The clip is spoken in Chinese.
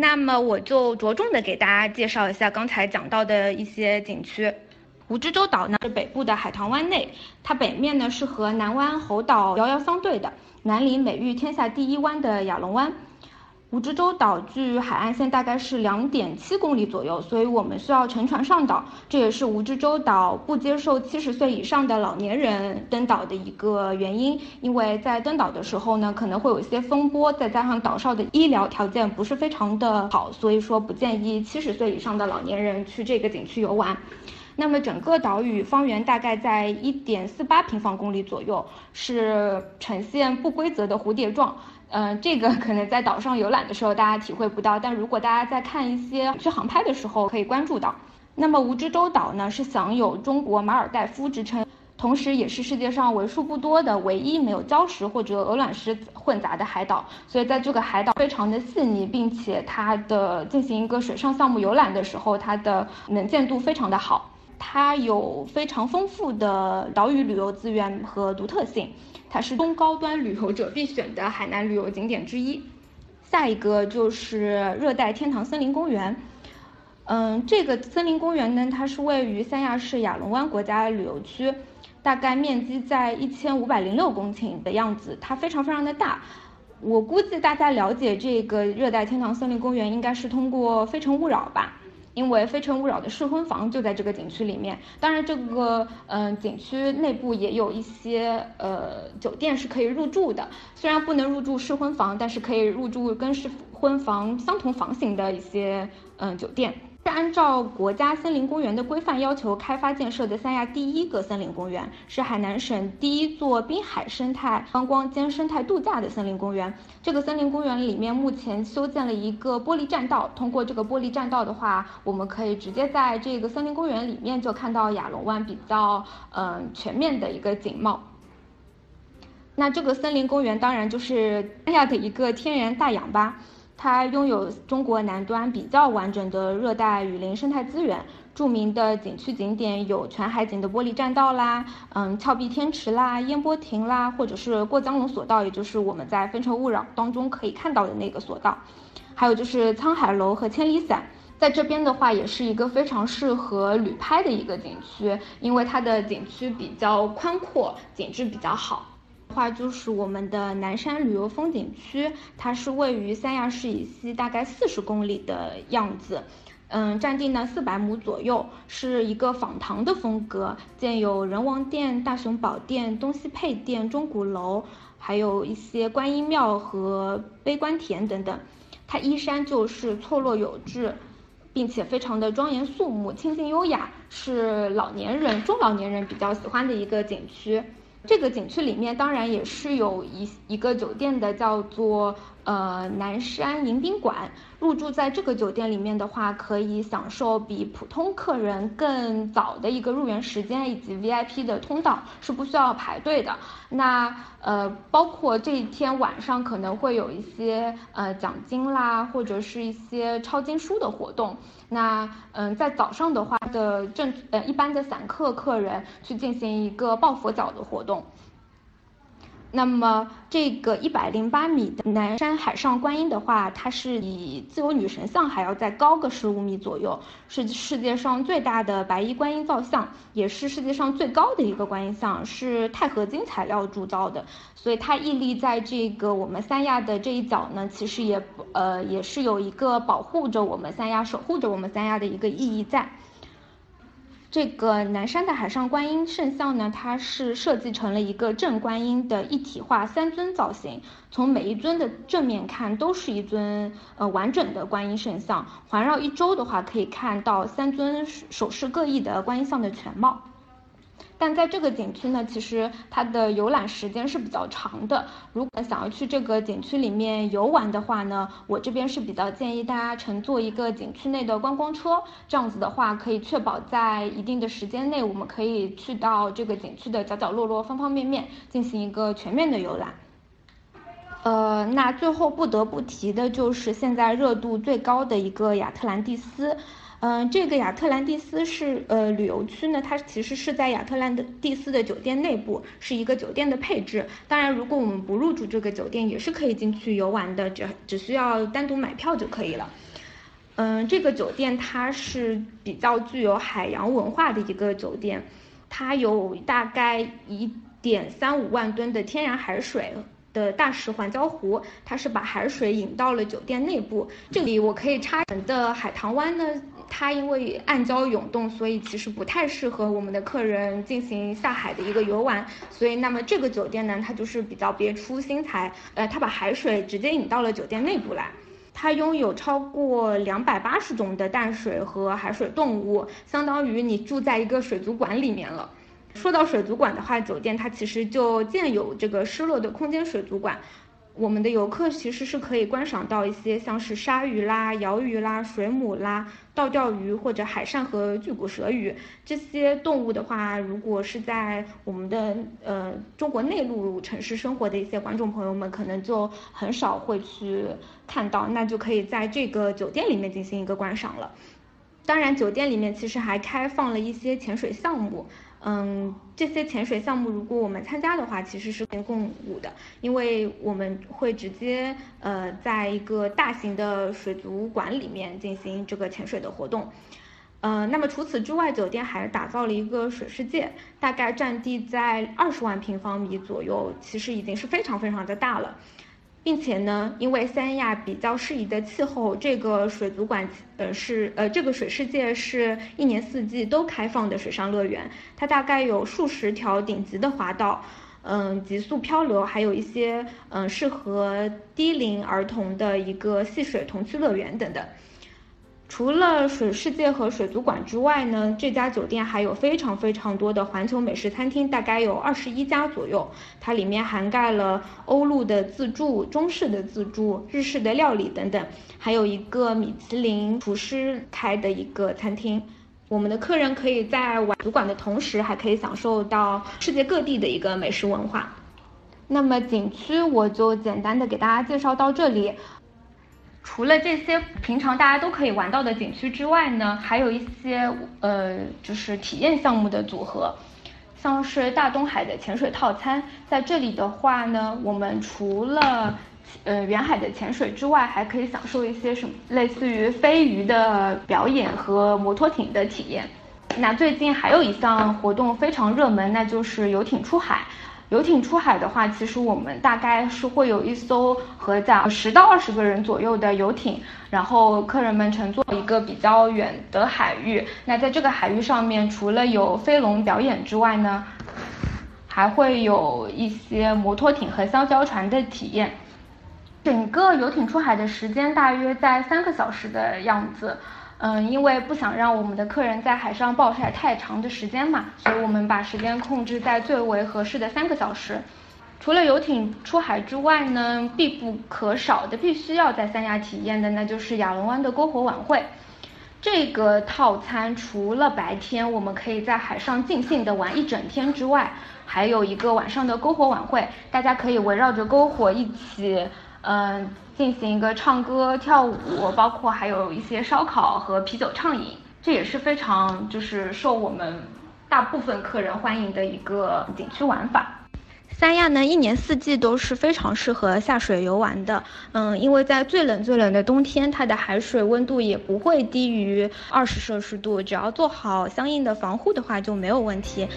那么我就着重的给大家介绍一下刚才讲到的一些景区。蜈支洲岛呢是北部的海棠湾内，它北面呢是和南湾猴岛遥遥相对的，南临美誉天下第一湾的亚龙湾。蜈支洲岛距海岸线大概是两点七公里左右，所以我们需要乘船上岛。这也是蜈支洲岛不接受七十岁以上的老年人登岛的一个原因。因为在登岛的时候呢，可能会有一些风波，再加上岛上的医疗条件不是非常的好，所以说不建议七十岁以上的老年人去这个景区游玩。那么整个岛屿方圆大概在一点四八平方公里左右，是呈现不规则的蝴蝶状。嗯，这个可能在岛上游览的时候大家体会不到，但如果大家在看一些去航拍的时候可以关注到。那么蜈支洲岛呢是享有中国马尔代夫之称，同时也是世界上为数不多的唯一没有礁石或者鹅卵石混杂的海岛。所以在这个海岛非常的细腻，并且它的进行一个水上项目游览的时候，它的能见度非常的好。它有非常丰富的岛屿旅游资源和独特性，它是中高端旅游者必选的海南旅游景点之一。下一个就是热带天堂森林公园，嗯，这个森林公园呢，它是位于三亚市亚龙湾国家旅游区，大概面积在一千五百零六公顷的样子，它非常非常的大。我估计大家了解这个热带天堂森林公园，应该是通过《非诚勿扰》吧。因为《非诚勿扰》的试婚房就在这个景区里面，当然这个嗯景区内部也有一些呃酒店是可以入住的，虽然不能入住试婚房，但是可以入住跟试婚房相同房型的一些嗯酒店。是按照国家森林公园的规范要求开发建设的三亚第一个森林公园，是海南省第一座滨海生态观光兼生态度假的森林公园。这个森林公园里面目前修建了一个玻璃栈道，通过这个玻璃栈道的话，我们可以直接在这个森林公园里面就看到亚龙湾比较嗯全面的一个景貌。那这个森林公园当然就是三亚的一个天然大氧吧。它拥有中国南端比较完整的热带雨林生态资源，著名的景区景点有全海景的玻璃栈道啦，嗯，峭壁天池啦，烟波亭啦，或者是过江龙索道，也就是我们在《非诚勿扰》当中可以看到的那个索道，还有就是沧海楼和千里伞，在这边的话也是一个非常适合旅拍的一个景区，因为它的景区比较宽阔，景致比较好。话就是我们的南山旅游风景区，它是位于三亚市以西大概四十公里的样子，嗯，占地呢四百亩左右，是一个仿唐的风格，建有仁王殿、大雄宝殿、东西配殿、钟鼓楼，还有一些观音庙和悲观田等等。它依山就是错落有致，并且非常的庄严肃穆、清静优雅，是老年人、中老年人比较喜欢的一个景区。这个景区里面当然也是有一一个酒店的，叫做呃南山迎宾馆。入住在这个酒店里面的话，可以享受比普通客人更早的一个入园时间，以及 VIP 的通道，是不需要排队的。那呃，包括这一天晚上可能会有一些呃奖金啦，或者是一些抄经书的活动。那嗯，在早上的话的正呃一般的散客客人去进行一个抱佛脚的活动。那么这个一百零八米的南山海上观音的话，它是比自由女神像还要再高个十五米左右，是世界上最大的白衣观音造像，也是世界上最高的一个观音像，是钛合金材料铸造的，所以它屹立在这个我们三亚的这一角呢，其实也呃也是有一个保护着我们三亚、守护着我们三亚的一个意义在。这个南山的海上观音圣像呢，它是设计成了一个正观音的一体化三尊造型，从每一尊的正面看都是一尊呃完整的观音圣像，环绕一周的话可以看到三尊手势各异的观音像的全貌。但在这个景区呢，其实它的游览时间是比较长的。如果想要去这个景区里面游玩的话呢，我这边是比较建议大家乘坐一个景区内的观光车，这样子的话可以确保在一定的时间内，我们可以去到这个景区的角角落落、方方面面，进行一个全面的游览。呃，那最后不得不提的就是现在热度最高的一个亚特兰蒂斯。嗯，这个亚特兰蒂斯是呃旅游区呢，它其实是在亚特兰蒂斯的酒店内部，是一个酒店的配置。当然，如果我们不入住这个酒店，也是可以进去游玩的，只只需要单独买票就可以了。嗯，这个酒店它是比较具有海洋文化的一个酒店，它有大概一点三五万吨的天然海水。的大石环礁湖，它是把海水引到了酒店内部。这里我可以插的海棠湾呢，它因为暗礁涌动，所以其实不太适合我们的客人进行下海的一个游玩。所以，那么这个酒店呢，它就是比较别出心裁，呃，它把海水直接引到了酒店内部来。它拥有超过两百八十种的淡水和海水动物，相当于你住在一个水族馆里面了。说到水族馆的话，酒店它其实就建有这个失落的空间水族馆。我们的游客其实是可以观赏到一些像是鲨鱼啦、鳐鱼啦、水母啦、倒钓鱼或者海扇和巨骨舌鱼这些动物的话，如果是在我们的呃中国内陆城市生活的一些观众朋友们，可能就很少会去看到，那就可以在这个酒店里面进行一个观赏了。当然，酒店里面其实还开放了一些潜水项目。嗯，这些潜水项目如果我们参加的话，其实是共舞的，因为我们会直接呃在一个大型的水族馆里面进行这个潜水的活动。呃，那么除此之外，酒店还打造了一个水世界，大概占地在二十万平方米左右，其实已经是非常非常的大了。并且呢，因为三亚比较适宜的气候，这个水族馆呃是呃这个水世界是一年四季都开放的水上乐园，它大概有数十条顶级的滑道，嗯，极速漂流，还有一些嗯适合低龄儿童的一个戏水童趣乐园等等。除了水世界和水族馆之外呢，这家酒店还有非常非常多的环球美食餐厅，大概有二十一家左右。它里面涵盖了欧陆的自助、中式的自助、日式的料理等等，还有一个米其林厨师开的一个餐厅。我们的客人可以在玩主馆的同时，还可以享受到世界各地的一个美食文化。那么景区我就简单的给大家介绍到这里。除了这些平常大家都可以玩到的景区之外呢，还有一些呃，就是体验项目的组合，像是大东海的潜水套餐，在这里的话呢，我们除了呃远海的潜水之外，还可以享受一些什么类似于飞鱼的表演和摩托艇的体验。那最近还有一项活动非常热门，那就是游艇出海。游艇出海的话，其实我们大概是会有一艘合载十到二十个人左右的游艇，然后客人们乘坐一个比较远的海域。那在这个海域上面，除了有飞龙表演之外呢，还会有一些摩托艇和香蕉船的体验。整个游艇出海的时间大约在三个小时的样子。嗯，因为不想让我们的客人在海上暴晒太长的时间嘛，所以我们把时间控制在最为合适的三个小时。除了游艇出海之外呢，必不可少的、必须要在三亚体验的，那就是亚龙湾的篝火晚会。这个套餐除了白天我们可以在海上尽兴的玩一整天之外，还有一个晚上的篝火晚会，大家可以围绕着篝火一起。嗯，进行一个唱歌跳舞，包括还有一些烧烤和啤酒畅饮，这也是非常就是受我们大部分客人欢迎的一个景区玩法。三亚呢，一年四季都是非常适合下水游玩的。嗯，因为在最冷最冷的冬天，它的海水温度也不会低于二十摄氏度，只要做好相应的防护的话就没有问题。